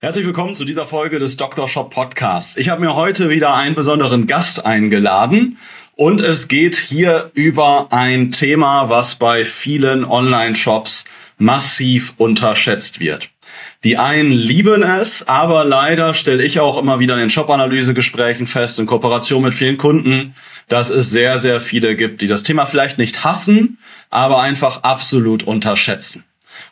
Herzlich willkommen zu dieser Folge des Dr. Shop Podcasts. Ich habe mir heute wieder einen besonderen Gast eingeladen und es geht hier über ein Thema, was bei vielen Online-Shops massiv unterschätzt wird. Die einen lieben es, aber leider stelle ich auch immer wieder in den Shop-Analyse-Gesprächen fest, in Kooperation mit vielen Kunden, dass es sehr, sehr viele gibt, die das Thema vielleicht nicht hassen, aber einfach absolut unterschätzen.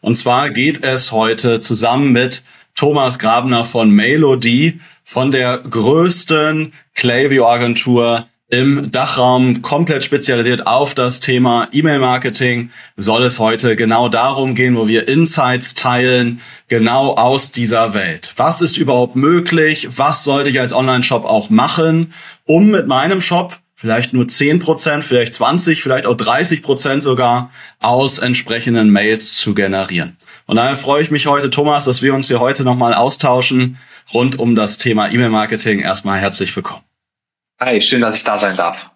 Und zwar geht es heute zusammen mit Thomas Grabner von Melody, von der größten Klaviyo-Agentur im Dachraum, komplett spezialisiert auf das Thema E-Mail-Marketing, soll es heute genau darum gehen, wo wir Insights teilen, genau aus dieser Welt. Was ist überhaupt möglich? Was sollte ich als Online-Shop auch machen, um mit meinem Shop vielleicht nur 10%, vielleicht 20, vielleicht auch 30% sogar aus entsprechenden Mails zu generieren. Und daher freue ich mich heute, Thomas, dass wir uns hier heute nochmal austauschen rund um das Thema E-Mail-Marketing. Erstmal herzlich willkommen. Hi, schön, dass ich da sein darf.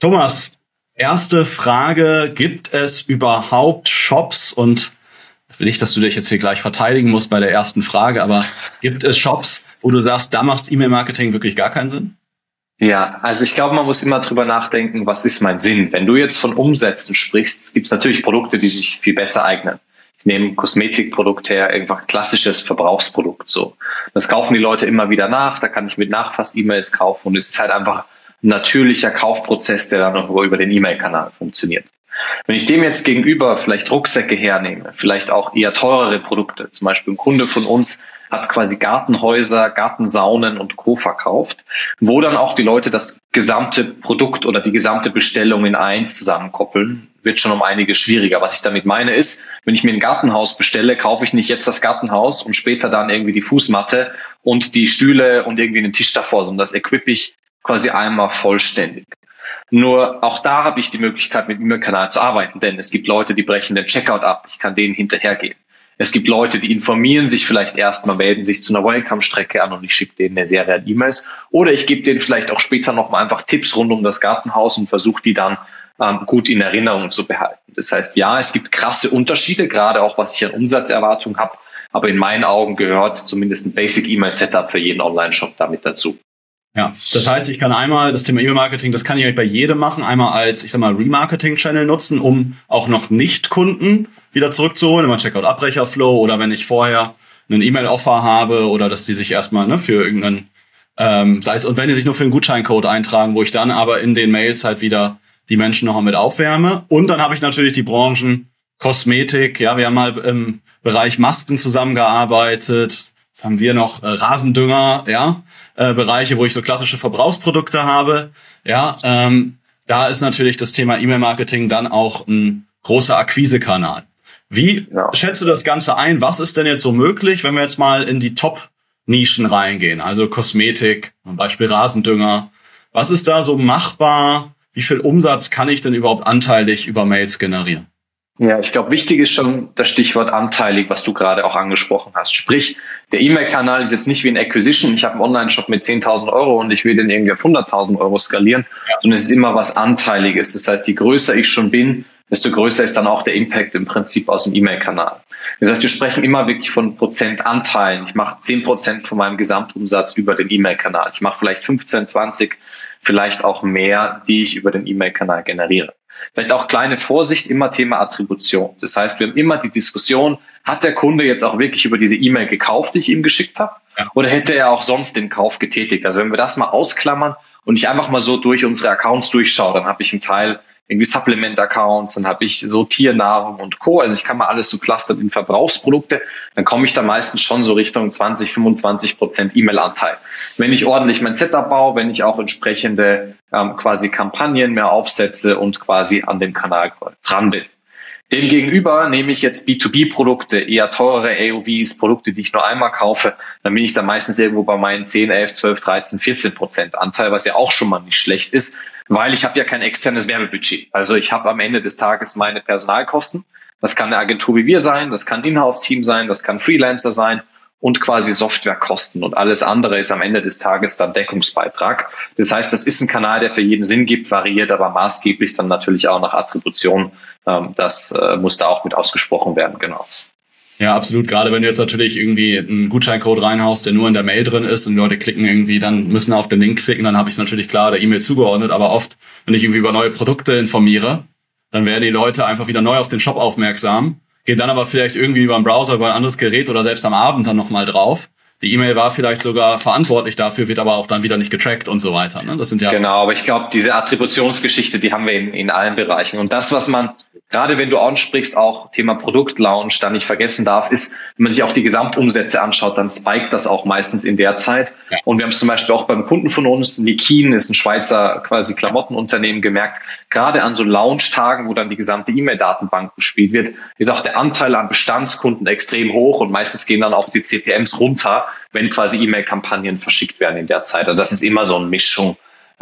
Thomas, erste Frage, gibt es überhaupt Shops und nicht, dass du dich jetzt hier gleich verteidigen musst bei der ersten Frage, aber gibt es Shops, wo du sagst, da macht E-Mail-Marketing wirklich gar keinen Sinn? Ja, also ich glaube, man muss immer drüber nachdenken, was ist mein Sinn? Wenn du jetzt von Umsätzen sprichst, gibt es natürlich Produkte, die sich viel besser eignen. Ich nehme Kosmetikprodukt her, einfach klassisches Verbrauchsprodukt so. Das kaufen die Leute immer wieder nach, da kann ich mit Nachfass-E-Mails kaufen und es ist halt einfach ein natürlicher Kaufprozess, der dann noch über den E-Mail-Kanal funktioniert. Wenn ich dem jetzt gegenüber vielleicht Rucksäcke hernehme, vielleicht auch eher teurere Produkte, zum Beispiel ein Kunde von uns hat quasi Gartenhäuser, Gartensaunen und Co. verkauft, wo dann auch die Leute das gesamte Produkt oder die gesamte Bestellung in eins zusammenkoppeln, wird schon um einiges schwieriger. Was ich damit meine ist, wenn ich mir ein Gartenhaus bestelle, kaufe ich nicht jetzt das Gartenhaus und später dann irgendwie die Fußmatte und die Stühle und irgendwie einen Tisch davor, sondern das equipe ich quasi einmal vollständig. Nur auch da habe ich die Möglichkeit, mit dem Kanal zu arbeiten, denn es gibt Leute, die brechen den Checkout ab. Ich kann denen hinterhergehen. Es gibt Leute, die informieren sich vielleicht erstmal, melden sich zu einer Welcome-Strecke an und ich schicke denen eine Serie an E-Mails. Oder ich gebe denen vielleicht auch später nochmal einfach Tipps rund um das Gartenhaus und versuche die dann ähm, gut in Erinnerung zu behalten. Das heißt, ja, es gibt krasse Unterschiede, gerade auch was ich an Umsatzerwartung habe. Aber in meinen Augen gehört zumindest ein Basic E-Mail Setup für jeden Online-Shop damit dazu. Ja, das heißt, ich kann einmal das Thema E-Mail-Marketing, das kann ich bei jedem machen, einmal als, ich sag mal, Remarketing-Channel nutzen, um auch noch Nicht-Kunden wieder zurückzuholen, immer Checkout-Abbrecher-Flow oder wenn ich vorher einen E-Mail-Offer habe oder dass die sich erstmal ne, für irgendeinen, ähm, sei es, und wenn die sich nur für einen Gutscheincode eintragen, wo ich dann aber in den Mails halt wieder die Menschen nochmal mit aufwärme. Und dann habe ich natürlich die Branchen Kosmetik, ja, wir haben mal im Bereich Masken zusammengearbeitet, Jetzt haben wir noch äh, Rasendünger, ja, äh, Bereiche, wo ich so klassische Verbrauchsprodukte habe. Ja, ähm, da ist natürlich das Thema E-Mail-Marketing dann auch ein großer Akquisekanal. Wie ja. schätzt du das Ganze ein? Was ist denn jetzt so möglich, wenn wir jetzt mal in die Top-Nischen reingehen? Also Kosmetik, zum Beispiel Rasendünger. Was ist da so machbar? Wie viel Umsatz kann ich denn überhaupt anteilig über Mails generieren? Ja, ich glaube, wichtig ist schon das Stichwort anteilig, was du gerade auch angesprochen hast. Sprich, der E-Mail-Kanal ist jetzt nicht wie ein Acquisition. Ich habe einen Online-Shop mit 10.000 Euro und ich will den irgendwie auf 100.000 Euro skalieren, ja. sondern es ist immer was Anteiliges. Das heißt, je größer ich schon bin, desto größer ist dann auch der Impact im Prinzip aus dem E-Mail-Kanal. Das heißt, wir sprechen immer wirklich von Prozentanteilen. Ich mache 10 Prozent von meinem Gesamtumsatz über den E-Mail-Kanal. Ich mache vielleicht 15, 20, vielleicht auch mehr, die ich über den E-Mail-Kanal generiere. Vielleicht auch kleine Vorsicht, immer Thema Attribution. Das heißt, wir haben immer die Diskussion, hat der Kunde jetzt auch wirklich über diese E-Mail gekauft, die ich ihm geschickt habe? Oder hätte er auch sonst den Kauf getätigt? Also wenn wir das mal ausklammern und ich einfach mal so durch unsere Accounts durchschaue, dann habe ich einen Teil irgendwie Supplement-Accounts, dann habe ich so Tiernahrung und Co. Also ich kann mal alles so clustern in Verbrauchsprodukte, dann komme ich da meistens schon so Richtung 20, 25 Prozent E-Mail-Anteil. Wenn ich ordentlich mein Setup baue, wenn ich auch entsprechende ähm, quasi Kampagnen mehr aufsetze und quasi an dem Kanal dran bin. Demgegenüber nehme ich jetzt B2B-Produkte, eher teurere AOVs, Produkte, die ich nur einmal kaufe, dann bin ich da meistens irgendwo bei meinen 10, 11, 12, 13, 14 Prozent Anteil, was ja auch schon mal nicht schlecht ist, weil ich habe ja kein externes Werbebudget. Also ich habe am Ende des Tages meine Personalkosten. Das kann eine Agentur wie wir sein, das kann Inhouse-Team sein, das kann Freelancer sein und quasi Softwarekosten und alles andere ist am Ende des Tages dann Deckungsbeitrag. Das heißt, das ist ein Kanal, der für jeden Sinn gibt, variiert aber maßgeblich dann natürlich auch nach Attribution. Ähm, das äh, muss da auch mit ausgesprochen werden, genau. Ja, absolut. Gerade wenn du jetzt natürlich irgendwie einen Gutscheincode reinhaust, der nur in der Mail drin ist und Leute klicken irgendwie, dann müssen auf den Link klicken, dann habe ich es natürlich klar der E-Mail zugeordnet. Aber oft, wenn ich irgendwie über neue Produkte informiere, dann werden die Leute einfach wieder neu auf den Shop aufmerksam, gehen dann aber vielleicht irgendwie über einen Browser, über ein anderes Gerät oder selbst am Abend dann nochmal drauf die E-Mail war vielleicht sogar verantwortlich dafür, wird aber auch dann wieder nicht getrackt und so weiter. Ne? Das sind ja genau, aber ich glaube, diese Attributionsgeschichte, die haben wir in, in allen Bereichen. Und das, was man, gerade wenn du ansprichst, auch Thema Produktlaunch, da nicht vergessen darf, ist, wenn man sich auch die Gesamtumsätze anschaut, dann spiked das auch meistens in der Zeit. Ja. Und wir haben es zum Beispiel auch beim Kunden von uns, Nikin ist ein Schweizer quasi Klamottenunternehmen, gemerkt, gerade an so Launch-Tagen, wo dann die gesamte E-Mail-Datenbank gespielt wird, ist auch der Anteil an Bestandskunden extrem hoch und meistens gehen dann auch die CPMs runter wenn quasi E-Mail-Kampagnen verschickt werden in der Zeit. Also das ist immer so eine Mischung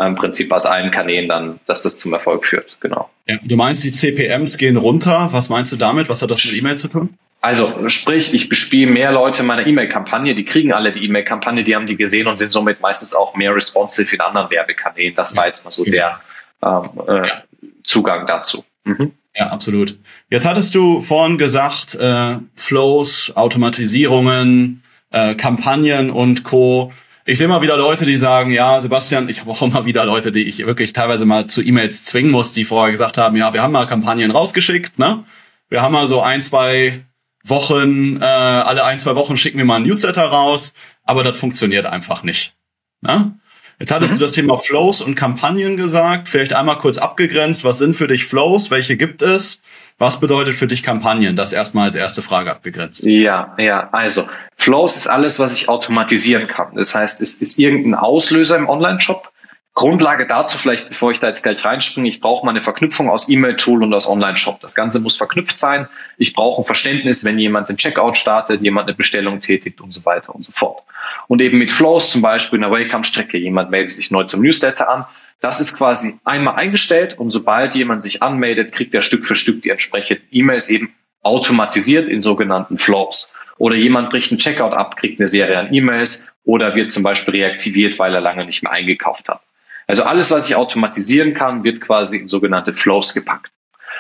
im Prinzip aus allen Kanälen dann, dass das zum Erfolg führt. Genau. Ja, du meinst, die CPMs gehen runter. Was meinst du damit? Was hat das mit E-Mail zu tun? Also sprich, ich bespiele mehr Leute meiner E-Mail-Kampagne, die kriegen alle die E-Mail-Kampagne, die haben die gesehen und sind somit meistens auch mehr responsive in anderen Werbekanälen. Das war jetzt mal so der ähm, äh, Zugang dazu. Mhm. Ja, absolut. Jetzt hattest du vorhin gesagt, äh, Flows, Automatisierungen, äh, Kampagnen und Co. Ich sehe mal wieder Leute, die sagen, ja, Sebastian, ich habe auch immer wieder Leute, die ich wirklich teilweise mal zu E-Mails zwingen muss, die vorher gesagt haben, ja, wir haben mal Kampagnen rausgeschickt, ne? Wir haben mal so ein, zwei Wochen, äh, alle ein, zwei Wochen schicken wir mal ein Newsletter raus, aber das funktioniert einfach nicht. Ne? Jetzt hattest mhm. du das Thema Flows und Kampagnen gesagt. Vielleicht einmal kurz abgegrenzt. Was sind für dich Flows? Welche gibt es? Was bedeutet für dich Kampagnen? Das erstmal als erste Frage abgegrenzt. Ja, ja. Also Flows ist alles, was ich automatisieren kann. Das heißt, es ist irgendein Auslöser im Online-Shop. Grundlage dazu vielleicht, bevor ich da jetzt gleich reinspringe, ich brauche mal eine Verknüpfung aus E-Mail-Tool und aus Online-Shop. Das Ganze muss verknüpft sein. Ich brauche ein Verständnis, wenn jemand den Checkout startet, jemand eine Bestellung tätigt und so weiter und so fort. Und eben mit Flows zum Beispiel in der Welcome-Strecke, jemand meldet sich neu zum Newsletter an. Das ist quasi einmal eingestellt und sobald jemand sich anmeldet, kriegt er Stück für Stück die entsprechenden E-Mails eben automatisiert in sogenannten Flows. Oder jemand bricht einen Checkout ab, kriegt eine Serie an E-Mails oder wird zum Beispiel reaktiviert, weil er lange nicht mehr eingekauft hat. Also alles, was ich automatisieren kann, wird quasi in sogenannte Flows gepackt.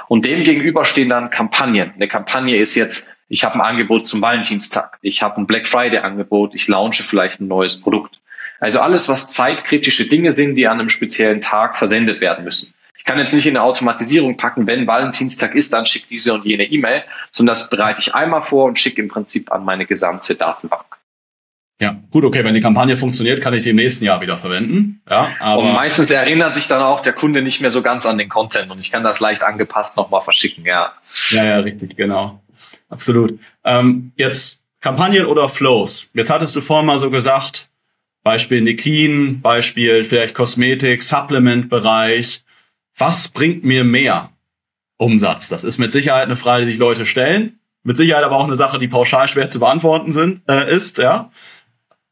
Und dem gegenüber stehen dann Kampagnen. Eine Kampagne ist jetzt, ich habe ein Angebot zum Valentinstag, ich habe ein Black Friday Angebot, ich launche vielleicht ein neues Produkt. Also alles, was zeitkritische Dinge sind, die an einem speziellen Tag versendet werden müssen. Ich kann jetzt nicht in eine Automatisierung packen, wenn Valentinstag ist, dann schickt diese und jene E-Mail, sondern das bereite ich einmal vor und schicke im Prinzip an meine gesamte Datenbank. Ja, gut, okay, wenn die Kampagne funktioniert, kann ich sie im nächsten Jahr wieder verwenden. Ja, aber und meistens erinnert sich dann auch der Kunde nicht mehr so ganz an den Content und ich kann das leicht angepasst nochmal verschicken, ja. Ja, ja, richtig, genau. Absolut. Ähm, jetzt Kampagnen oder Flows. Jetzt hattest du vorhin mal so gesagt, Beispiel Nikin, Beispiel vielleicht Kosmetik, Supplement-Bereich. Was bringt mir mehr Umsatz? Das ist mit Sicherheit eine Frage, die sich Leute stellen. Mit Sicherheit aber auch eine Sache, die pauschal schwer zu beantworten sind, äh, ist, ja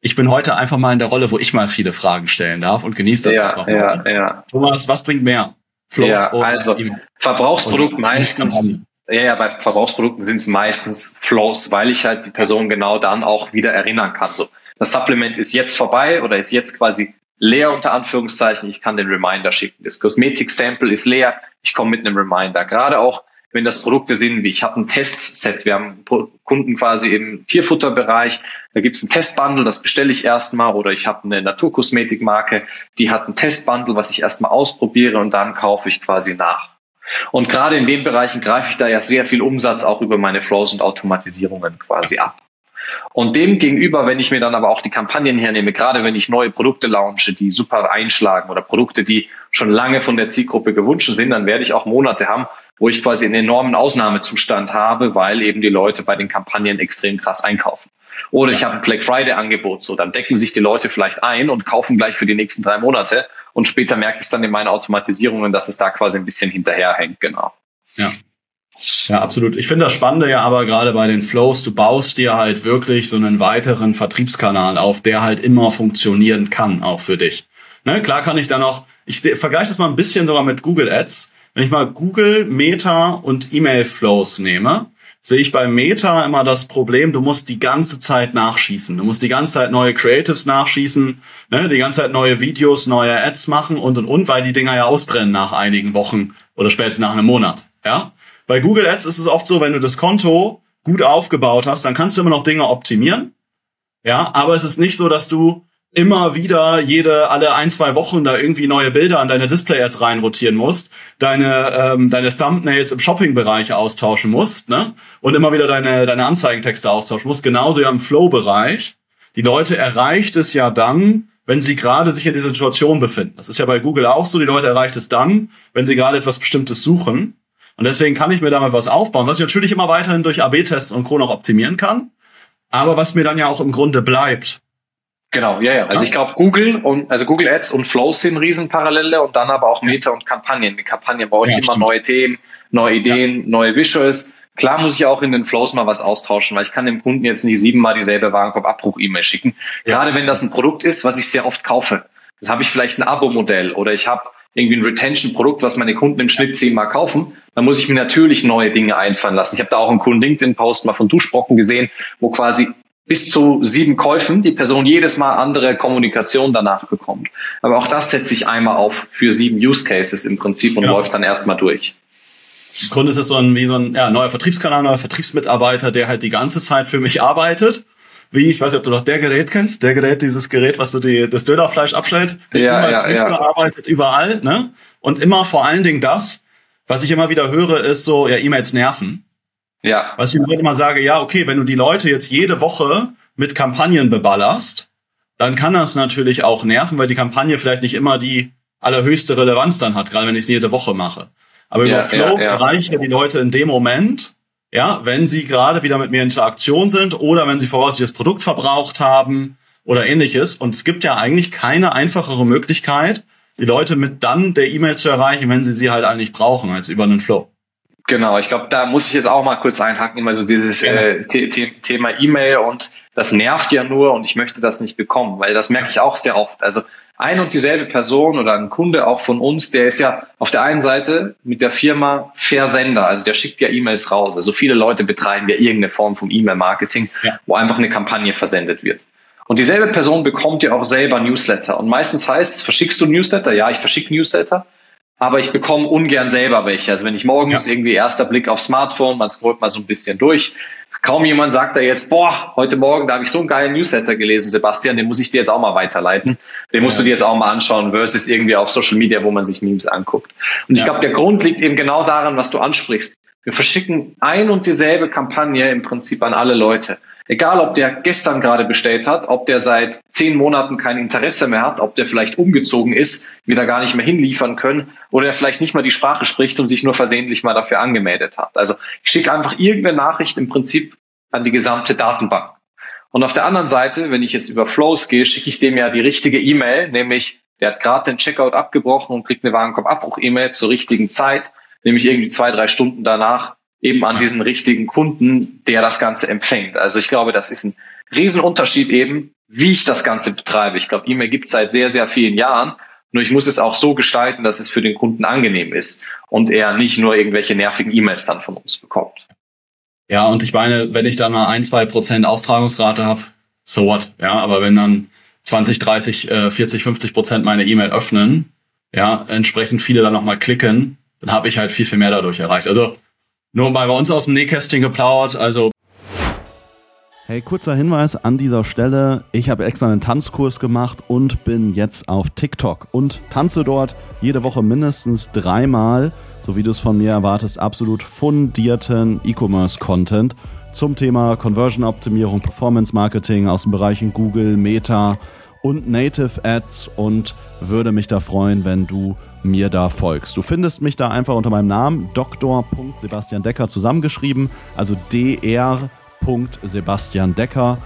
ich bin heute einfach mal in der Rolle, wo ich mal viele Fragen stellen darf und genieße das ja, einfach mal. Ja, ja. Thomas, was bringt mehr? Flows ja, also Verbrauchsprodukt meistens. Ja, ja, bei Verbrauchsprodukten sind es meistens Flows, weil ich halt die Person genau dann auch wieder erinnern kann. So, das Supplement ist jetzt vorbei oder ist jetzt quasi leer unter Anführungszeichen. Ich kann den Reminder schicken. Das Kosmetik-Sample ist leer. Ich komme mit einem Reminder. Gerade auch wenn das Produkte sind, wie ich habe ein Testset, wir haben Kunden quasi im Tierfutterbereich, da gibt es ein Testbundle, das bestelle ich erstmal oder ich habe eine Naturkosmetikmarke, die hat ein Testbundle, was ich erstmal ausprobiere und dann kaufe ich quasi nach. Und gerade in den Bereichen greife ich da ja sehr viel Umsatz auch über meine Flows und Automatisierungen quasi ab. Und dem gegenüber, wenn ich mir dann aber auch die Kampagnen hernehme, gerade wenn ich neue Produkte launche, die super einschlagen oder Produkte, die schon lange von der Zielgruppe gewünscht sind, dann werde ich auch Monate haben, wo ich quasi einen enormen Ausnahmezustand habe, weil eben die Leute bei den Kampagnen extrem krass einkaufen. Oder ich habe ein Black Friday Angebot, so dann decken sich die Leute vielleicht ein und kaufen gleich für die nächsten drei Monate und später merke ich dann in meinen Automatisierungen, dass es da quasi ein bisschen hinterherhängt, genau. Ja. Ja, absolut. Ich finde das Spannende ja aber gerade bei den Flows, du baust dir halt wirklich so einen weiteren Vertriebskanal auf, der halt immer funktionieren kann, auch für dich. Ne, klar kann ich da noch, ich vergleiche das mal ein bisschen sogar mit Google Ads. Wenn ich mal Google, Meta und E-Mail-Flows nehme, sehe ich bei Meta immer das Problem, du musst die ganze Zeit nachschießen. Du musst die ganze Zeit neue Creatives nachschießen, ne, die ganze Zeit neue Videos, neue Ads machen und und und, weil die Dinger ja ausbrennen nach einigen Wochen oder spätestens nach einem Monat. Ja? Bei Google Ads ist es oft so, wenn du das Konto gut aufgebaut hast, dann kannst du immer noch Dinge optimieren. Ja, aber es ist nicht so, dass du immer wieder jede alle ein zwei Wochen da irgendwie neue Bilder an deine Display-Ads reinrotieren musst, deine ähm, deine Thumbnails im Shopping-Bereich austauschen musst, ne? Und immer wieder deine deine Anzeigentexte austauschen musst. Genauso ja im Flow-Bereich. Die Leute erreicht es ja dann, wenn sie gerade sich in dieser Situation befinden. Das ist ja bei Google auch so. Die Leute erreicht es dann, wenn sie gerade etwas Bestimmtes suchen. Und deswegen kann ich mir damit was aufbauen, was ich natürlich immer weiterhin durch AB-Tests und Co. noch optimieren kann. Aber was mir dann ja auch im Grunde bleibt. Genau, ja, ja. Also ich glaube, Google und also Google Ads und Flows sind Riesenparallele und dann aber auch Meta und Kampagnen. Die Kampagnen brauche ich ja, immer stimmt. neue Themen, neue Ideen, ja. neue Visuals. Klar muss ich auch in den Flows mal was austauschen, weil ich kann dem Kunden jetzt nicht siebenmal dieselbe Warenkorb-Abbruch-E-Mail schicken. Ja. Gerade wenn das ein Produkt ist, was ich sehr oft kaufe. Das habe ich vielleicht ein Abo-Modell oder ich habe irgendwie ein Retention-Produkt, was meine Kunden im Schnitt zehnmal kaufen, dann muss ich mir natürlich neue Dinge einfallen lassen. Ich habe da auch einen coolen LinkedIn-Post mal von Duschbrocken gesehen, wo quasi bis zu sieben Käufen die Person jedes Mal andere Kommunikation danach bekommt. Aber auch das setzt sich einmal auf für sieben Use Cases im Prinzip und ja. läuft dann erstmal durch. Im Grunde ist es so ein, wie so ein ja, neuer Vertriebskanal, neuer Vertriebsmitarbeiter, der halt die ganze Zeit für mich arbeitet. Wie, ich weiß nicht, ob du noch der Gerät kennst, der Gerät, dieses Gerät, was so die, das Dönerfleisch abstellt. Ja, ja, ja. arbeitet überall, ne? Und immer vor allen Dingen das, was ich immer wieder höre, ist so, ja, E-Mails nerven. Ja. Was ich immer sage, ja, okay, wenn du die Leute jetzt jede Woche mit Kampagnen beballerst, dann kann das natürlich auch nerven, weil die Kampagne vielleicht nicht immer die allerhöchste Relevanz dann hat, gerade wenn ich es jede Woche mache. Aber ja, über Flow ja, ja. erreiche ich die Leute in dem Moment, ja, wenn sie gerade wieder mit mir in Interaktion sind oder wenn sie voraussichtlich das Produkt verbraucht haben oder ähnliches. Und es gibt ja eigentlich keine einfachere Möglichkeit, die Leute mit dann der E-Mail zu erreichen, wenn sie sie halt eigentlich brauchen, als über einen Flow. Genau, ich glaube, da muss ich jetzt auch mal kurz einhaken, immer so dieses äh, Thema E-Mail und das nervt ja nur und ich möchte das nicht bekommen, weil das merke ich auch sehr oft. Also ein und dieselbe Person oder ein Kunde auch von uns, der ist ja auf der einen Seite mit der Firma Versender, also der schickt ja E-Mails raus. Also viele Leute betreiben ja irgendeine Form von E-Mail-Marketing, ja. wo einfach eine Kampagne versendet wird. Und dieselbe Person bekommt ja auch selber Newsletter. Und meistens heißt es, verschickst du Newsletter? Ja, ich verschicke Newsletter aber ich bekomme ungern selber welche. Also wenn ich morgens ja. irgendwie erster Blick auf Smartphone, man scrollt mal so ein bisschen durch, kaum jemand sagt da jetzt, boah, heute Morgen, da habe ich so einen geilen Newsletter gelesen, Sebastian, den muss ich dir jetzt auch mal weiterleiten. Den musst du dir jetzt auch mal anschauen, versus irgendwie auf Social Media, wo man sich Memes anguckt. Und ich ja. glaube, der Grund liegt eben genau daran, was du ansprichst. Wir verschicken ein und dieselbe Kampagne im Prinzip an alle Leute. Egal, ob der gestern gerade bestellt hat, ob der seit zehn Monaten kein Interesse mehr hat, ob der vielleicht umgezogen ist, wir da gar nicht mehr hinliefern können oder er vielleicht nicht mal die Sprache spricht und sich nur versehentlich mal dafür angemeldet hat. Also ich schicke einfach irgendeine Nachricht im Prinzip an die gesamte Datenbank. Und auf der anderen Seite, wenn ich jetzt über Flows gehe, schicke ich dem ja die richtige E-Mail, nämlich der hat gerade den Checkout abgebrochen und kriegt eine Warenkorb-Abbruch-E-Mail zur richtigen Zeit, nämlich irgendwie zwei, drei Stunden danach eben an diesen richtigen Kunden, der das Ganze empfängt. Also ich glaube, das ist ein Riesenunterschied eben, wie ich das Ganze betreibe. Ich glaube, E-Mail gibt es seit sehr, sehr vielen Jahren. Nur ich muss es auch so gestalten, dass es für den Kunden angenehm ist und er nicht nur irgendwelche nervigen E-Mails dann von uns bekommt. Ja, und ich meine, wenn ich da mal ein, zwei Prozent Austragungsrate habe, so what? Ja, aber wenn dann 20, 30, 40, 50 Prozent meine E-Mail öffnen, ja, entsprechend viele dann nochmal klicken, dann habe ich halt viel, viel mehr dadurch erreicht. Also nur mal bei uns aus dem Nähkästchen geplaudert, also. Hey, kurzer Hinweis an dieser Stelle. Ich habe extra einen Tanzkurs gemacht und bin jetzt auf TikTok und tanze dort jede Woche mindestens dreimal, so wie du es von mir erwartest, absolut fundierten E-Commerce-Content zum Thema Conversion-Optimierung, Performance-Marketing aus den Bereichen Google, Meta und Native Ads und würde mich da freuen, wenn du mir da folgst. Du findest mich da einfach unter meinem Namen Dr. Sebastian Decker zusammengeschrieben, also Dr. Sebastian Decker.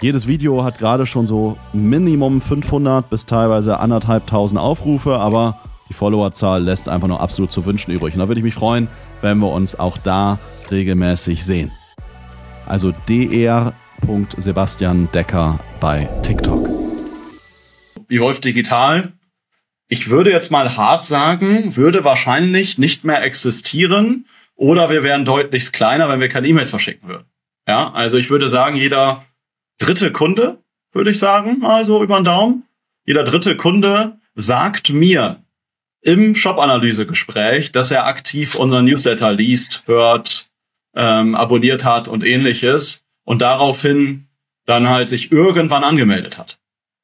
Jedes Video hat gerade schon so Minimum 500 bis teilweise anderthalbtausend Aufrufe, aber die Followerzahl lässt einfach noch absolut zu wünschen übrig. Und da würde ich mich freuen, wenn wir uns auch da regelmäßig sehen. Also dr. Sebastian Decker bei TikTok. Wie Wolf Digital ich würde jetzt mal hart sagen, würde wahrscheinlich nicht mehr existieren oder wir wären deutlich kleiner, wenn wir keine E-Mails verschicken würden. Ja, also ich würde sagen, jeder dritte Kunde, würde ich sagen, also über den Daumen, jeder dritte Kunde sagt mir im Shop-Analyse-Gespräch, dass er aktiv unseren Newsletter liest, hört, ähm, abonniert hat und ähnliches und daraufhin dann halt sich irgendwann angemeldet hat.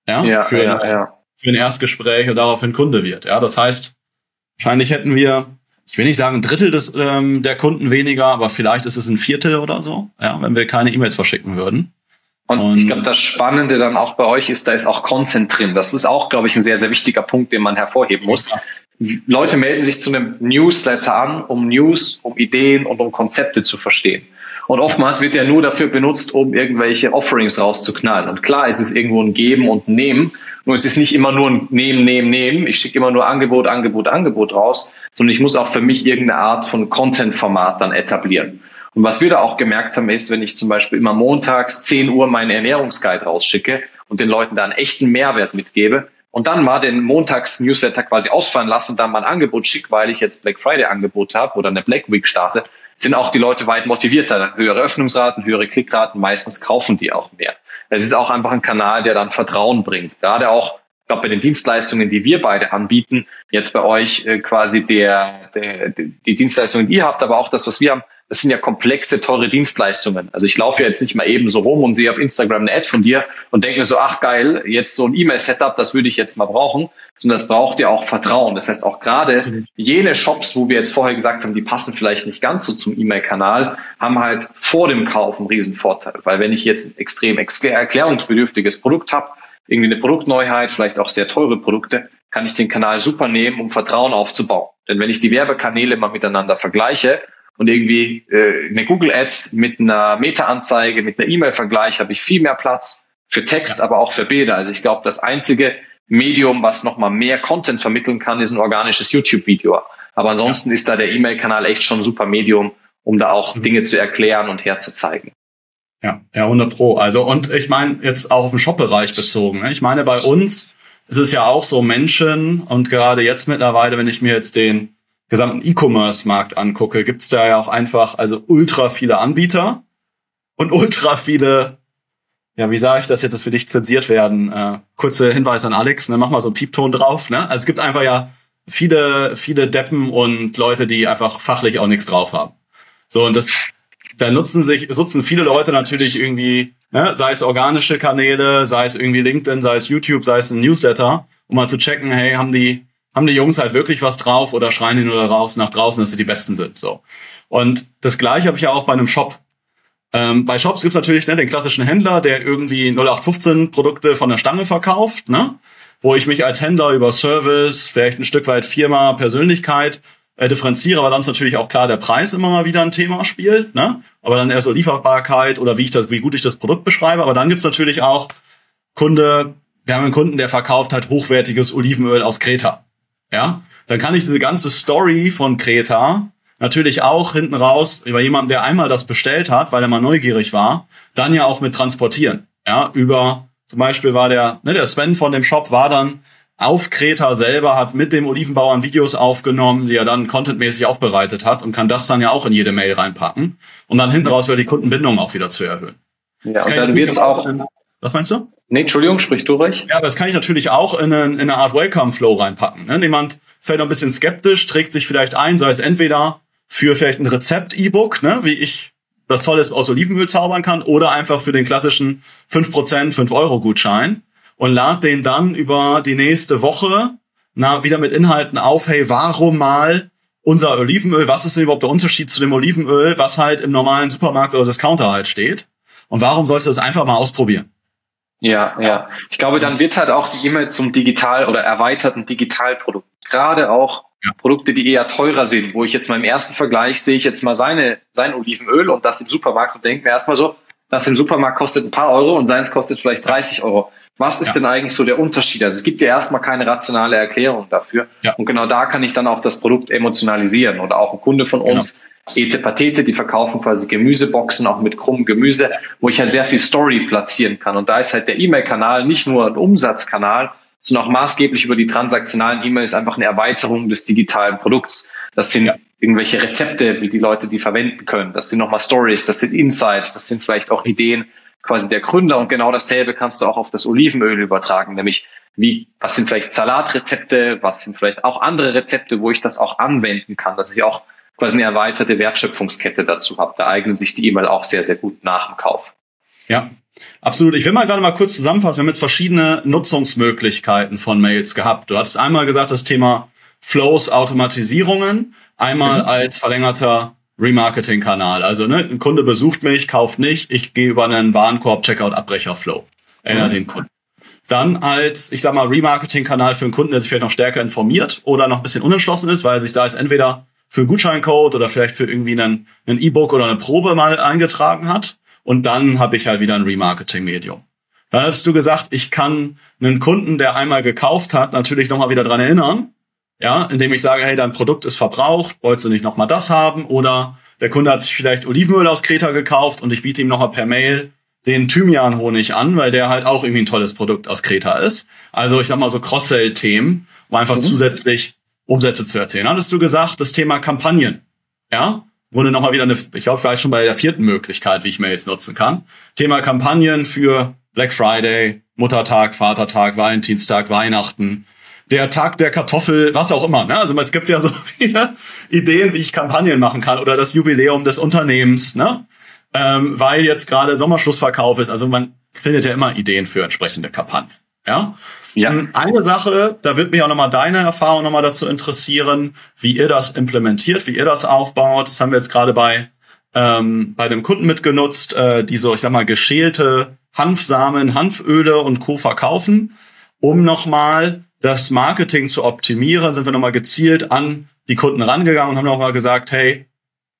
Ja, ja für, ja, ja. Für ein Erstgespräch und daraufhin Kunde wird. Ja, das heißt, wahrscheinlich hätten wir, ich will nicht sagen ein Drittel des, ähm, der Kunden weniger, aber vielleicht ist es ein Viertel oder so, ja, wenn wir keine E-Mails verschicken würden. Und, und ich glaube, das Spannende dann auch bei euch ist, da ist auch Content drin. Das ist auch, glaube ich, ein sehr, sehr wichtiger Punkt, den man hervorheben muss. Leute melden sich zu einem Newsletter an, um News, um Ideen und um Konzepte zu verstehen. Und oftmals wird er nur dafür benutzt, um irgendwelche Offerings rauszuknallen. Und klar, es ist irgendwo ein Geben und Nehmen. Nur es ist nicht immer nur ein Nehmen, Nehmen, Nehmen. Ich schicke immer nur Angebot, Angebot, Angebot raus, sondern ich muss auch für mich irgendeine Art von Content-Format dann etablieren. Und was wir da auch gemerkt haben, ist, wenn ich zum Beispiel immer montags 10 Uhr meinen Ernährungsguide rausschicke und den Leuten da einen echten Mehrwert mitgebe, und dann mal den Montags-Newsletter quasi ausfallen lasse und dann mal ein Angebot schicke, weil ich jetzt Black Friday-Angebot habe oder eine Black Week starte, sind auch die Leute weit motivierter. Höhere Öffnungsraten, höhere Klickraten, meistens kaufen die auch mehr. Es ist auch einfach ein Kanal, der dann Vertrauen bringt. Gerade auch, glaube, bei den Dienstleistungen, die wir beide anbieten, jetzt bei euch äh, quasi der, der, die Dienstleistungen, die ihr habt, aber auch das, was wir haben, das sind ja komplexe, teure Dienstleistungen. Also ich laufe jetzt nicht mal eben so rum und sehe auf Instagram eine Ad von dir und denke mir so, ach geil, jetzt so ein E-Mail-Setup, das würde ich jetzt mal brauchen. Sondern das braucht ja auch Vertrauen. Das heißt auch gerade jene Shops, wo wir jetzt vorher gesagt haben, die passen vielleicht nicht ganz so zum E-Mail-Kanal, haben halt vor dem Kauf einen riesen Vorteil. Weil wenn ich jetzt ein extrem erklärungsbedürftiges Produkt habe, irgendwie eine Produktneuheit, vielleicht auch sehr teure Produkte, kann ich den Kanal super nehmen, um Vertrauen aufzubauen. Denn wenn ich die Werbekanäle mal miteinander vergleiche, und irgendwie äh, eine Google Ads mit einer Meta-Anzeige, mit einer E-Mail-Vergleich habe ich viel mehr Platz für Text, ja. aber auch für Bilder. Also ich glaube, das einzige Medium, was nochmal mehr Content vermitteln kann, ist ein organisches YouTube-Video. Aber ansonsten ja. ist da der E-Mail-Kanal echt schon ein super Medium, um da auch. Dinge zu erklären und herzuzeigen. Ja, ja, 100 Pro. Also, und ich meine, jetzt auch auf den Shop-Bereich bezogen. Ne? Ich meine, bei uns ist es ja auch so Menschen und gerade jetzt mittlerweile, wenn ich mir jetzt den gesamten E-Commerce-Markt angucke, gibt's da ja auch einfach also ultra viele Anbieter und ultra viele, ja, wie sage ich das jetzt, dass wir nicht zensiert werden? Äh, kurze Hinweis an Alex, ne, mach mal so einen Piepton drauf. Ne? Also es gibt einfach ja viele, viele Deppen und Leute, die einfach fachlich auch nichts drauf haben. So, und das, da nutzen sich, nutzen viele Leute natürlich irgendwie, ne, sei es organische Kanäle, sei es irgendwie LinkedIn, sei es YouTube, sei es ein Newsletter, um mal zu checken, hey, haben die haben die Jungs halt wirklich was drauf oder schreien die nur raus nach draußen, dass sie die Besten sind. So. Und das gleiche habe ich ja auch bei einem Shop. Ähm, bei Shops gibt's natürlich ne, den klassischen Händler, der irgendwie 0815 Produkte von der Stange verkauft, ne? wo ich mich als Händler über Service, vielleicht ein Stück weit Firma, Persönlichkeit äh, differenziere, aber dann ist natürlich auch klar der Preis immer mal wieder ein Thema spielt, ne? aber dann eher so Lieferbarkeit oder wie, ich das, wie gut ich das Produkt beschreibe. Aber dann gibt's natürlich auch Kunde, wir haben einen Kunden, der verkauft halt hochwertiges Olivenöl aus Kreta. Ja, dann kann ich diese ganze Story von Kreta natürlich auch hinten raus über jemanden, der einmal das bestellt hat, weil er mal neugierig war, dann ja auch mit transportieren. Ja, über zum Beispiel war der, ne, der Sven von dem Shop war dann auf Kreta selber, hat mit dem Olivenbauern Videos aufgenommen, die er dann contentmäßig aufbereitet hat und kann das dann ja auch in jede Mail reinpacken und dann hinten raus wieder die Kundenbindung auch wieder zu erhöhen. Ja, und dann wird's auch. Was meinst du? Nee, Entschuldigung, sprich du ruhig. Ja, aber das kann ich natürlich auch in eine, in eine Art Welcome-Flow reinpacken. Ne? Jemand noch ein bisschen skeptisch, trägt sich vielleicht ein, sei es entweder für vielleicht ein Rezept-E-Book, ne, wie ich das Tolles aus Olivenöl zaubern kann, oder einfach für den klassischen 5%, 5-Euro-Gutschein und lad den dann über die nächste Woche na, wieder mit Inhalten auf, hey, warum mal unser Olivenöl, was ist denn überhaupt der Unterschied zu dem Olivenöl, was halt im normalen Supermarkt oder Discounter halt steht? Und warum sollst du das einfach mal ausprobieren? Ja, ja. Ich glaube, dann wird halt auch die E-Mail zum digital oder erweiterten Digitalprodukt. Gerade auch ja. Produkte, die eher teurer sind, wo ich jetzt mal im ersten Vergleich sehe ich jetzt mal seine, sein Olivenöl und das im Supermarkt und denke mir erstmal so, das im Supermarkt kostet ein paar Euro und seins kostet vielleicht 30 Euro. Was ist ja. denn eigentlich so der Unterschied? Also es gibt ja erstmal keine rationale Erklärung dafür. Ja. Und genau da kann ich dann auch das Produkt emotionalisieren. Oder auch ein Kunde von genau. uns Ete Patete, die verkaufen quasi Gemüseboxen auch mit krummem Gemüse, wo ich halt sehr viel Story platzieren kann. Und da ist halt der E-Mail-Kanal nicht nur ein Umsatzkanal, sondern auch maßgeblich über die transaktionalen E-Mails einfach eine Erweiterung des digitalen Produkts. Das sind ja. irgendwelche Rezepte, wie die Leute die verwenden können. Das sind nochmal Stories, das sind Insights, das sind vielleicht auch Ideen quasi der Gründer. Und genau dasselbe kannst du auch auf das Olivenöl übertragen, nämlich wie, was sind vielleicht Salatrezepte, was sind vielleicht auch andere Rezepte, wo ich das auch anwenden kann, dass ich auch quasi eine erweiterte Wertschöpfungskette dazu habe. Da eignet sich die E-Mail auch sehr, sehr gut nach dem Kauf. Ja, absolut. Ich will mal gerade mal kurz zusammenfassen. Wir haben jetzt verschiedene Nutzungsmöglichkeiten von Mails gehabt. Du hattest einmal gesagt, das Thema Flows, Automatisierungen, einmal mhm. als verlängerter Remarketing-Kanal. Also ne, ein Kunde besucht mich, kauft nicht, ich gehe über einen Warenkorb, Checkout, Abbrecher, Flow. Erinnere mhm. den Kunden. Dann als, ich sag mal, Remarketing-Kanal für einen Kunden, der sich vielleicht noch stärker informiert oder noch ein bisschen unentschlossen ist, weil er sich da jetzt entweder für einen Gutscheincode oder vielleicht für irgendwie einen, ein E-Book oder eine Probe mal eingetragen hat. Und dann habe ich halt wieder ein Remarketing-Medium. Dann hattest du gesagt, ich kann einen Kunden, der einmal gekauft hat, natürlich nochmal wieder dran erinnern. Ja, indem ich sage, hey, dein Produkt ist verbraucht, wolltest du nicht nochmal das haben? Oder der Kunde hat sich vielleicht Olivenöl aus Kreta gekauft und ich biete ihm nochmal per Mail den Thymian-Honig an, weil der halt auch irgendwie ein tolles Produkt aus Kreta ist. Also ich sag mal so Cross-Sell-Themen, um einfach mhm. zusätzlich Umsätze zu erzählen. Hattest du gesagt, das Thema Kampagnen. Ja, wurde nochmal wieder eine, ich glaube, vielleicht schon bei der vierten Möglichkeit, wie ich Mails nutzen kann. Thema Kampagnen für Black Friday, Muttertag, Vatertag, Valentinstag, Weihnachten, der Tag der Kartoffel, was auch immer. Ne? Also es gibt ja so viele Ideen, wie ich Kampagnen machen kann oder das Jubiläum des Unternehmens, ne? ähm, weil jetzt gerade Sommerschlussverkauf ist. Also man findet ja immer Ideen für entsprechende Kampagnen. Ja. Ja. Hm, eine Sache, da wird mich auch nochmal deine Erfahrung nochmal dazu interessieren, wie ihr das implementiert, wie ihr das aufbaut. Das haben wir jetzt gerade bei, ähm, bei dem Kunden mitgenutzt, äh, die so, ich sag mal, geschälte Hanfsamen, Hanföle und Co. verkaufen, um nochmal das Marketing zu optimieren, sind wir nochmal gezielt an die Kunden rangegangen und haben nochmal gesagt, hey,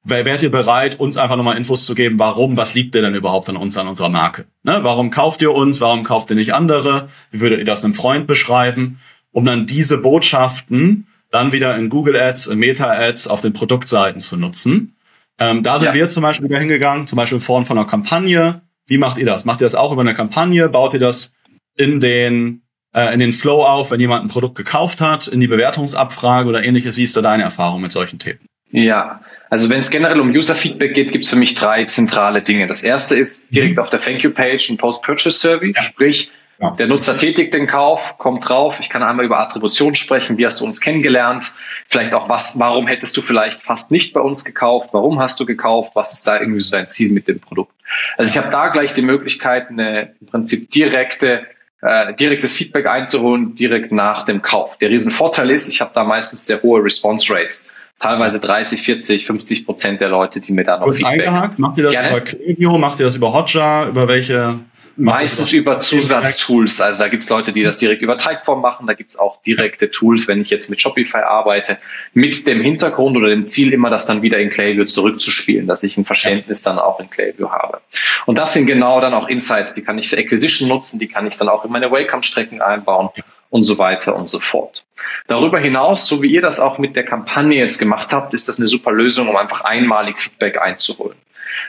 wärt ihr bereit, uns einfach nochmal Infos zu geben, warum, was liegt ihr denn überhaupt an uns, an unserer Marke? Ne? Warum kauft ihr uns? Warum kauft ihr nicht andere? Wie würdet ihr das einem Freund beschreiben? Um dann diese Botschaften dann wieder in Google Ads, in Meta Ads auf den Produktseiten zu nutzen. Ähm, da sind ja. wir zum Beispiel wieder hingegangen, zum Beispiel in Form von einer Kampagne. Wie macht ihr das? Macht ihr das auch über eine Kampagne? Baut ihr das in den äh, in den Flow auf, wenn jemand ein Produkt gekauft hat, in die Bewertungsabfrage oder ähnliches? Wie ist da deine Erfahrung mit solchen Themen? Ja, also wenn es generell um User-Feedback geht, gibt es für mich drei zentrale Dinge. Das erste ist direkt mhm. auf der Thank You-Page ein Post-Purchase-Survey, ja. sprich, ja. der Nutzer tätigt den Kauf, kommt drauf, ich kann einmal über Attribution sprechen, wie hast du uns kennengelernt, vielleicht auch was, warum hättest du vielleicht fast nicht bei uns gekauft, warum hast du gekauft, was ist da irgendwie so dein Ziel mit dem Produkt. Also ich habe da gleich die Möglichkeit, eine im Prinzip direkte äh, direktes Feedback einzuholen, direkt nach dem Kauf. Der Riesenvorteil ist, ich habe da meistens sehr hohe Response Rates teilweise 30, 40, 50 Prozent der Leute, die mir da noch Kurz Feedback eingehakt, macht ihr das Gerne? über Klaviyo, macht ihr das über Hotjar, über welche? Meistens über Zusatztools. Also da gibt's Leute, die das direkt über Typeform machen. Da gibt's auch direkte Tools, wenn ich jetzt mit Shopify arbeite, mit dem Hintergrund oder dem Ziel immer, das dann wieder in Klaviyo zurückzuspielen, dass ich ein Verständnis dann auch in Klaviyo habe. Und das sind genau dann auch Insights, die kann ich für Acquisition nutzen, die kann ich dann auch in meine Welcome-Strecken einbauen und so weiter und so fort. Darüber hinaus, so wie ihr das auch mit der Kampagne jetzt gemacht habt, ist das eine super Lösung, um einfach einmalig Feedback einzuholen.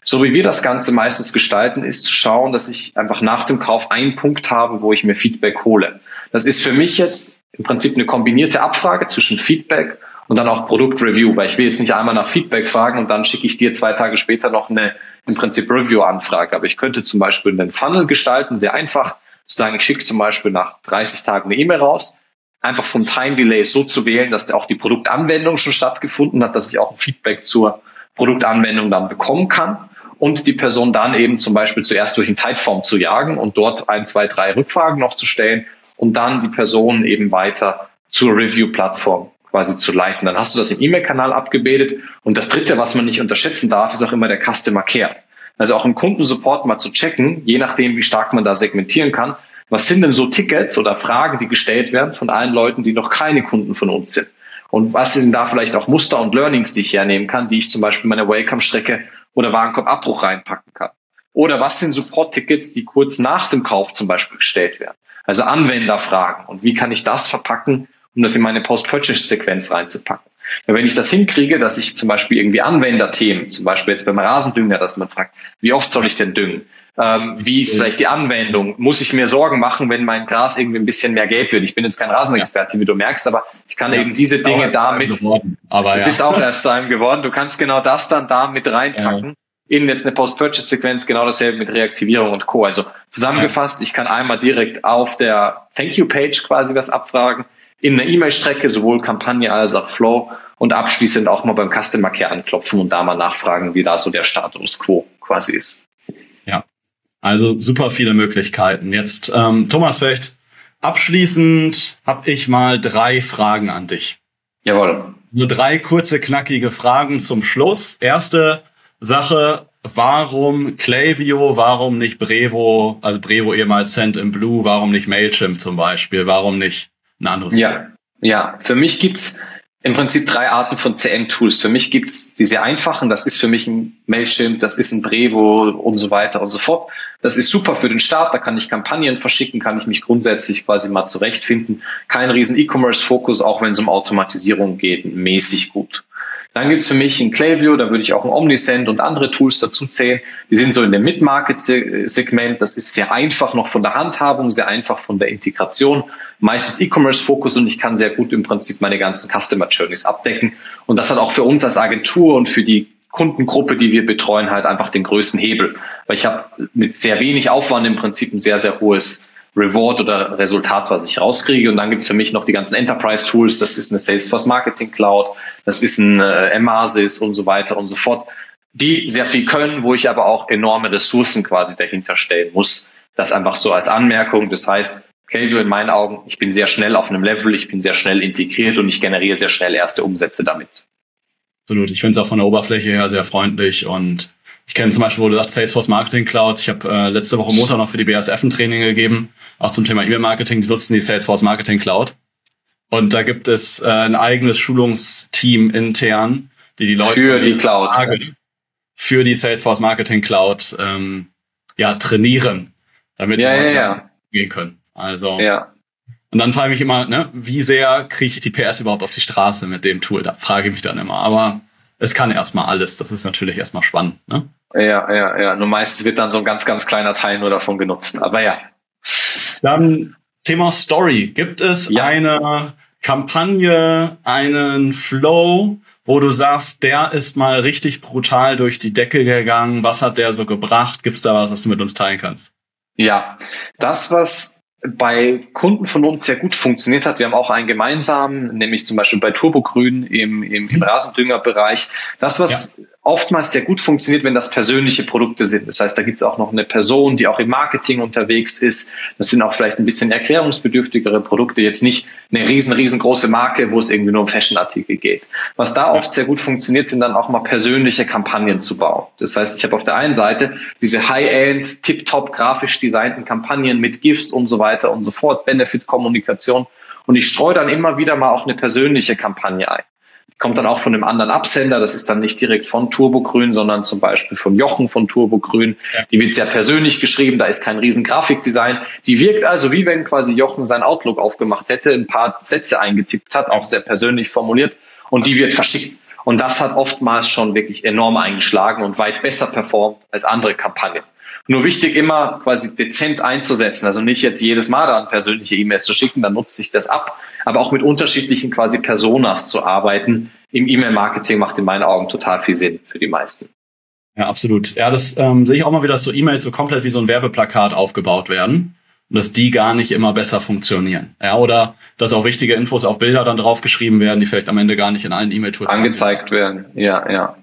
So wie wir das Ganze meistens gestalten, ist zu schauen, dass ich einfach nach dem Kauf einen Punkt habe, wo ich mir Feedback hole. Das ist für mich jetzt im Prinzip eine kombinierte Abfrage zwischen Feedback und dann auch Produktreview, weil ich will jetzt nicht einmal nach Feedback fragen und dann schicke ich dir zwei Tage später noch eine im Prinzip Review-Anfrage. Aber ich könnte zum Beispiel einen Funnel gestalten, sehr einfach, zu sagen, ich schicke zum Beispiel nach 30 Tagen eine E-Mail raus, einfach vom Time Delay so zu wählen, dass auch die Produktanwendung schon stattgefunden hat, dass ich auch ein Feedback zur Produktanwendung dann bekommen kann und die Person dann eben zum Beispiel zuerst durch ein Typeform zu jagen und dort ein, zwei, drei Rückfragen noch zu stellen und dann die Person eben weiter zur Review-Plattform quasi zu leiten. Dann hast du das im E-Mail-Kanal abgebildet. Und das Dritte, was man nicht unterschätzen darf, ist auch immer der Customer Care. Also auch im Kundensupport mal zu checken, je nachdem, wie stark man da segmentieren kann, was sind denn so Tickets oder Fragen, die gestellt werden von allen Leuten, die noch keine Kunden von uns sind? Und was sind da vielleicht auch Muster und Learnings, die ich hernehmen kann, die ich zum Beispiel in meine Welcome-Strecke oder Warenkorb-Abbruch reinpacken kann? Oder was sind Support-Tickets, die kurz nach dem Kauf zum Beispiel gestellt werden? Also Anwenderfragen. Und wie kann ich das verpacken, um das in meine Post-Purchase-Sequenz reinzupacken? Wenn ich das hinkriege, dass ich zum Beispiel irgendwie Anwenderthemen, zum Beispiel jetzt beim Rasendünger, dass man fragt, wie oft soll ich denn düngen? Ähm, wie ist vielleicht die Anwendung? Muss ich mir Sorgen machen, wenn mein Gras irgendwie ein bisschen mehr gelb wird? Ich bin jetzt kein Rasenexperte, wie du merkst, aber ich kann ja, eben diese Dinge damit. Geworden, aber du ja. bist auch erst zu einem geworden. Du kannst genau das dann da mit reinpacken. Ja. In jetzt eine Post-Purchase-Sequenz genau dasselbe mit Reaktivierung und Co. Also zusammengefasst, ich kann einmal direkt auf der Thank You-Page quasi was abfragen. In einer E-Mail-Strecke, sowohl Kampagne als auch Flow und abschließend auch mal beim Customer Care anklopfen und da mal nachfragen, wie da so der Status quo quasi ist. Ja, also super viele Möglichkeiten. Jetzt, ähm, Thomas, vielleicht abschließend habe ich mal drei Fragen an dich. Jawohl. Nur drei kurze, knackige Fragen zum Schluss. Erste Sache, warum Klaviyo, warum nicht Brevo, also Brevo ehemals Send in Blue, warum nicht Mailchimp zum Beispiel, warum nicht ein anderes? Ja, ja. Für mich gibt's im Prinzip drei Arten von CM-Tools. Für mich gibt's diese einfachen, das ist für mich ein Mailchimp, das ist ein Brevo und so weiter und so fort. Das ist super für den Start, da kann ich Kampagnen verschicken, kann ich mich grundsätzlich quasi mal zurechtfinden. Kein riesen E-Commerce-Fokus, auch wenn es um Automatisierung geht, mäßig gut. Dann gibt's für mich ein Klaviyo, da würde ich auch ein Omnisend und andere Tools dazu zählen. Die sind so in dem Mid-Market-Segment. Das ist sehr einfach noch von der Handhabung, sehr einfach von der Integration. Meistens E-Commerce-Fokus und ich kann sehr gut im Prinzip meine ganzen Customer Journeys abdecken. Und das hat auch für uns als Agentur und für die Kundengruppe, die wir betreuen, halt einfach den größten Hebel. Weil ich habe mit sehr wenig Aufwand im Prinzip ein sehr, sehr hohes Reward oder Resultat, was ich rauskriege. Und dann gibt es für mich noch die ganzen Enterprise-Tools. Das ist eine Salesforce Marketing Cloud, das ist ein äh, Emasis und so weiter und so fort, die sehr viel können, wo ich aber auch enorme Ressourcen quasi dahinter stellen muss. Das einfach so als Anmerkung. Das heißt, Klaviyo in meinen Augen, ich bin sehr schnell auf einem Level, ich bin sehr schnell integriert und ich generiere sehr schnell erste Umsätze damit. Absolut. Ich finde es auch von der Oberfläche her sehr freundlich und ich kenne zum Beispiel, wo du sagst, Salesforce Marketing Cloud. Ich habe äh, letzte Woche Montag noch für die BASF ein Training gegeben, auch zum Thema E-Mail-Marketing. Die nutzen die Salesforce Marketing Cloud. Und da gibt es äh, ein eigenes Schulungsteam intern, die die Leute für die Cloud für die Salesforce Marketing Cloud ähm, ja trainieren, damit ja, wir ja, ja. gehen können. Also ja. Und dann frage ich mich immer, ne, wie sehr kriege ich die PS überhaupt auf die Straße mit dem Tool? Da frage ich mich dann immer. Aber es kann erstmal alles. Das ist natürlich erstmal spannend. Ne? Ja, ja, ja. Nur meistens wird dann so ein ganz, ganz kleiner Teil nur davon genutzt. Aber ja. Dann Thema Story. Gibt es ja. eine Kampagne, einen Flow, wo du sagst, der ist mal richtig brutal durch die Decke gegangen? Was hat der so gebracht? Gibt es da was, was du mit uns teilen kannst? Ja, das, was bei Kunden von uns sehr gut funktioniert hat. Wir haben auch einen gemeinsamen, nämlich zum Beispiel bei Turbogrün im, im, im Rasendüngerbereich. Das, was ja. oftmals sehr gut funktioniert, wenn das persönliche Produkte sind. Das heißt, da gibt es auch noch eine Person, die auch im Marketing unterwegs ist. Das sind auch vielleicht ein bisschen erklärungsbedürftigere Produkte, jetzt nicht eine riesen, riesengroße Marke, wo es irgendwie nur um Fashionartikel geht. Was da oft sehr gut funktioniert, sind dann auch mal persönliche Kampagnen zu bauen. Das heißt, ich habe auf der einen Seite diese High-End, tip-top grafisch designten Kampagnen mit GIFs und so weiter weiter und so fort, Benefit-Kommunikation. Und ich streue dann immer wieder mal auch eine persönliche Kampagne ein. Die kommt dann auch von einem anderen Absender. Das ist dann nicht direkt von Turbogrün, sondern zum Beispiel von Jochen von Turbogrün. Ja. Die wird sehr persönlich geschrieben. Da ist kein riesen Grafikdesign. Die wirkt also wie wenn quasi Jochen sein Outlook aufgemacht hätte, ein paar Sätze eingetippt hat, auch sehr persönlich formuliert. Und die wird verschickt. Und das hat oftmals schon wirklich enorm eingeschlagen und weit besser performt als andere Kampagnen. Nur wichtig immer quasi dezent einzusetzen, also nicht jetzt jedes Mal dann persönliche E-Mails zu schicken, dann nutzt sich das ab, aber auch mit unterschiedlichen quasi Personas zu arbeiten im E-Mail-Marketing macht in meinen Augen total viel Sinn für die meisten. Ja, absolut. Ja, das ähm, sehe ich auch mal wieder, dass so E-Mails so komplett wie so ein Werbeplakat aufgebaut werden und dass die gar nicht immer besser funktionieren. Ja, oder dass auch wichtige Infos auf Bilder dann draufgeschrieben werden, die vielleicht am Ende gar nicht in allen E-Mail-Tools angezeigt werden. Ja, ja.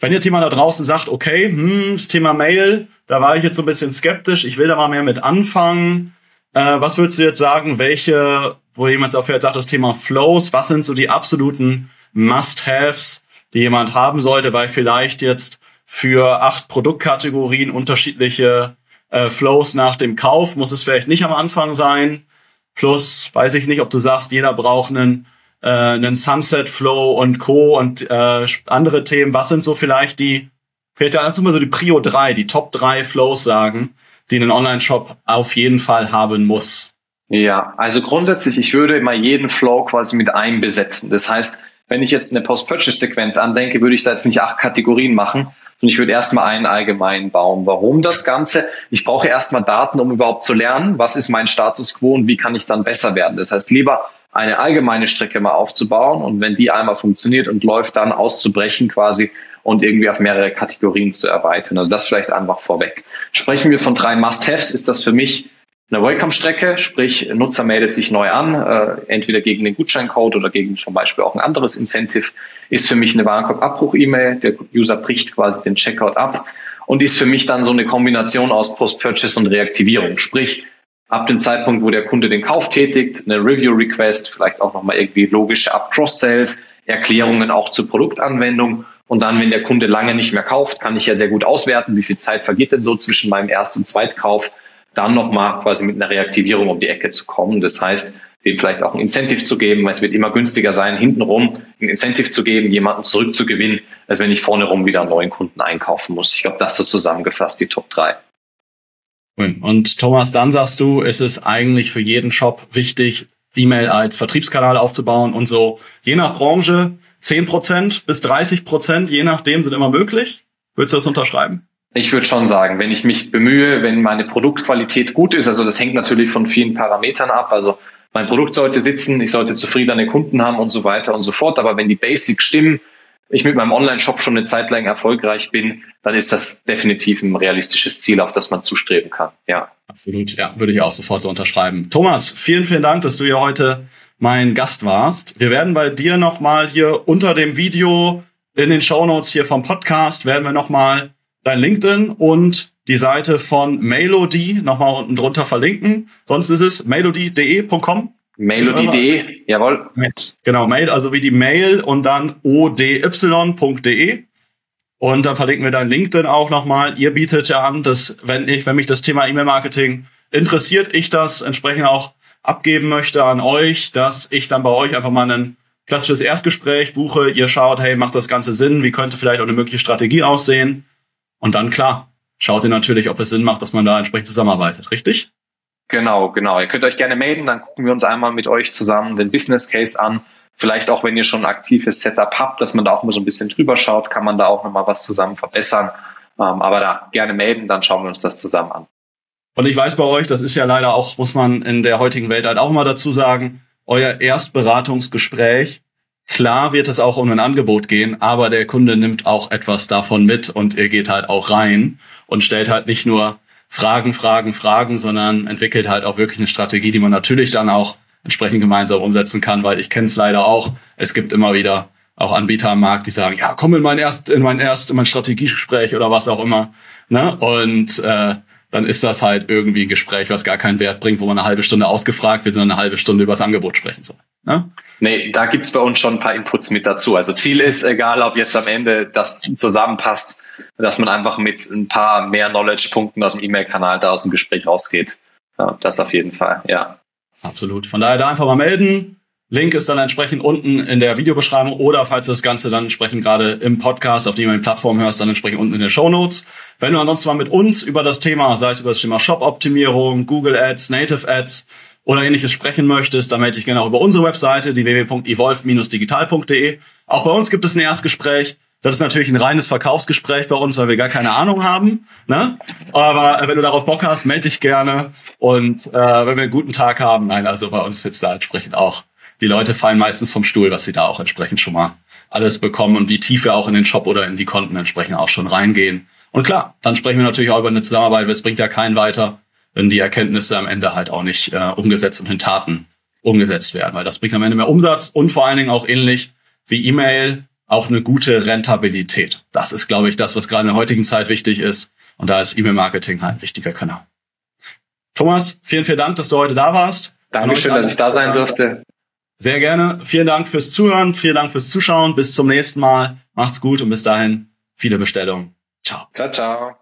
Wenn jetzt jemand da draußen sagt, okay, hm, das Thema Mail, da war ich jetzt so ein bisschen skeptisch. Ich will da mal mehr mit anfangen. Äh, was würdest du jetzt sagen, welche, wo jemand vielleicht sagt, das Thema Flows, was sind so die absoluten Must-Haves, die jemand haben sollte, weil vielleicht jetzt für acht Produktkategorien unterschiedliche äh, Flows nach dem Kauf muss es vielleicht nicht am Anfang sein. Plus, weiß ich nicht, ob du sagst, jeder braucht einen, äh, einen Sunset Flow und Co. und äh, andere Themen. Was sind so vielleicht die Vielleicht dazu mal so die Prio 3, die Top 3 Flows sagen, die ein Online-Shop auf jeden Fall haben muss. Ja, also grundsätzlich, ich würde immer jeden Flow quasi mit einem besetzen. Das heißt, wenn ich jetzt eine Post-Purchase-Sequenz andenke, würde ich da jetzt nicht acht Kategorien machen, sondern ich würde erstmal einen allgemeinen bauen. Warum das Ganze? Ich brauche erstmal Daten, um überhaupt zu lernen, was ist mein Status quo und wie kann ich dann besser werden. Das heißt, lieber eine allgemeine Strecke mal aufzubauen. Und wenn die einmal funktioniert und läuft, dann auszubrechen quasi und irgendwie auf mehrere Kategorien zu erweitern. Also das vielleicht einfach vorweg. Sprechen wir von drei Must-Haves, ist das für mich eine Welcome-Strecke, sprich Nutzer meldet sich neu an, äh, entweder gegen den Gutscheincode oder gegen zum Beispiel auch ein anderes Incentive, ist für mich eine Warenkorb-Abbruch-E-Mail, der User bricht quasi den Checkout ab und ist für mich dann so eine Kombination aus Post-Purchase und Reaktivierung, sprich ab dem Zeitpunkt, wo der Kunde den Kauf tätigt, eine Review-Request, vielleicht auch nochmal irgendwie logische Up-Cross-Sales, Erklärungen auch zur Produktanwendung und dann, wenn der Kunde lange nicht mehr kauft, kann ich ja sehr gut auswerten, wie viel Zeit vergeht denn so zwischen meinem Erst- und Zweitkauf dann nochmal quasi mit einer Reaktivierung um die Ecke zu kommen. Das heißt, dem vielleicht auch ein Incentive zu geben, weil es wird immer günstiger sein, hintenrum ein Incentive zu geben, jemanden zurückzugewinnen, als wenn ich vorne rum wieder einen neuen Kunden einkaufen muss. Ich glaube, das so zusammengefasst die Top 3. Und Thomas, dann sagst du, es ist eigentlich für jeden Shop wichtig, E-Mail als Vertriebskanal aufzubauen und so. Je nach Branche 10% bis 30%, je nachdem, sind immer möglich. Würdest du das unterschreiben? Ich würde schon sagen, wenn ich mich bemühe, wenn meine Produktqualität gut ist, also das hängt natürlich von vielen Parametern ab, also mein Produkt sollte sitzen, ich sollte zufriedene Kunden haben und so weiter und so fort, aber wenn die Basics stimmen, ich mit meinem Online-Shop schon eine Zeit lang erfolgreich bin, dann ist das definitiv ein realistisches Ziel, auf das man zustreben kann. Ja. Absolut, ja, würde ich auch sofort so unterschreiben. Thomas, vielen, vielen Dank, dass du hier heute mein Gast warst. Wir werden bei dir nochmal hier unter dem Video in den Show Notes hier vom Podcast werden wir nochmal dein LinkedIn und die Seite von Melody nochmal unten drunter verlinken. Sonst ist es melody.de.com. Melody.de, jawohl. Genau, Mail, also wie die Mail und dann ody.de. Und dann verlinken wir dein LinkedIn auch nochmal. Ihr bietet ja an, dass wenn ich, wenn mich das Thema E-Mail-Marketing interessiert, ich das entsprechend auch abgeben möchte an euch, dass ich dann bei euch einfach mal ein klassisches Erstgespräch buche. Ihr schaut, hey, macht das Ganze Sinn? Wie könnte vielleicht auch eine mögliche Strategie aussehen? Und dann, klar, schaut ihr natürlich, ob es Sinn macht, dass man da entsprechend zusammenarbeitet, richtig? Genau, genau. Ihr könnt euch gerne melden, dann gucken wir uns einmal mit euch zusammen den Business Case an. Vielleicht auch, wenn ihr schon ein aktives Setup habt, dass man da auch mal so ein bisschen drüber schaut, kann man da auch nochmal was zusammen verbessern. Ähm, aber da gerne melden, dann schauen wir uns das zusammen an. Und ich weiß bei euch, das ist ja leider auch, muss man in der heutigen Welt halt auch mal dazu sagen, euer Erstberatungsgespräch Klar wird es auch um ein Angebot gehen, aber der Kunde nimmt auch etwas davon mit und er geht halt auch rein und stellt halt nicht nur Fragen, Fragen, Fragen, sondern entwickelt halt auch wirklich eine Strategie, die man natürlich dann auch entsprechend gemeinsam umsetzen kann, weil ich kenne es leider auch. Es gibt immer wieder auch Anbieter am Markt, die sagen, ja, komm in mein erst, in mein erst, in mein Strategiegespräch oder was auch immer. Ne? Und äh, dann ist das halt irgendwie ein Gespräch, was gar keinen Wert bringt, wo man eine halbe Stunde ausgefragt wird und eine halbe Stunde über das Angebot sprechen soll. Ne? Nee, da gibt's bei uns schon ein paar Inputs mit dazu. Also Ziel ist, egal ob jetzt am Ende das zusammenpasst, dass man einfach mit ein paar mehr Knowledge-Punkten aus dem E-Mail-Kanal da aus dem Gespräch rausgeht. Ja, das auf jeden Fall, ja. Absolut. Von daher da einfach mal melden. Link ist dann entsprechend unten in der Videobeschreibung oder falls du das Ganze dann entsprechend gerade im Podcast auf dem Plattform hörst, dann entsprechend unten in den Show Notes. Wenn du ansonsten mal mit uns über das Thema, sei es über das Thema Shop-Optimierung, Google Ads, Native Ads oder ähnliches sprechen möchtest, dann melde dich gerne auch über unsere Webseite, die www.evolve-digital.de. Auch bei uns gibt es ein Erstgespräch. Das ist natürlich ein reines Verkaufsgespräch bei uns, weil wir gar keine Ahnung haben. Ne? Aber wenn du darauf Bock hast, melde dich gerne. Und äh, wenn wir einen guten Tag haben, nein, also bei uns wird's da entsprechend auch. Die Leute fallen meistens vom Stuhl, was sie da auch entsprechend schon mal alles bekommen und wie tief wir auch in den Shop oder in die Konten entsprechend auch schon reingehen. Und klar, dann sprechen wir natürlich auch über eine Zusammenarbeit, weil es bringt ja keinen weiter, wenn die Erkenntnisse am Ende halt auch nicht äh, umgesetzt und in Taten umgesetzt werden, weil das bringt am Ende mehr Umsatz und vor allen Dingen auch ähnlich wie E-Mail auch eine gute Rentabilität. Das ist, glaube ich, das, was gerade in der heutigen Zeit wichtig ist. Und da ist E-Mail-Marketing halt ein wichtiger Kanal. Thomas, vielen, vielen Dank, dass du heute da warst. Dankeschön, dass ich da sein durfte. Sehr gerne. Vielen Dank fürs Zuhören, vielen Dank fürs Zuschauen. Bis zum nächsten Mal. Macht's gut und bis dahin viele Bestellungen. Ciao. Ciao, ciao.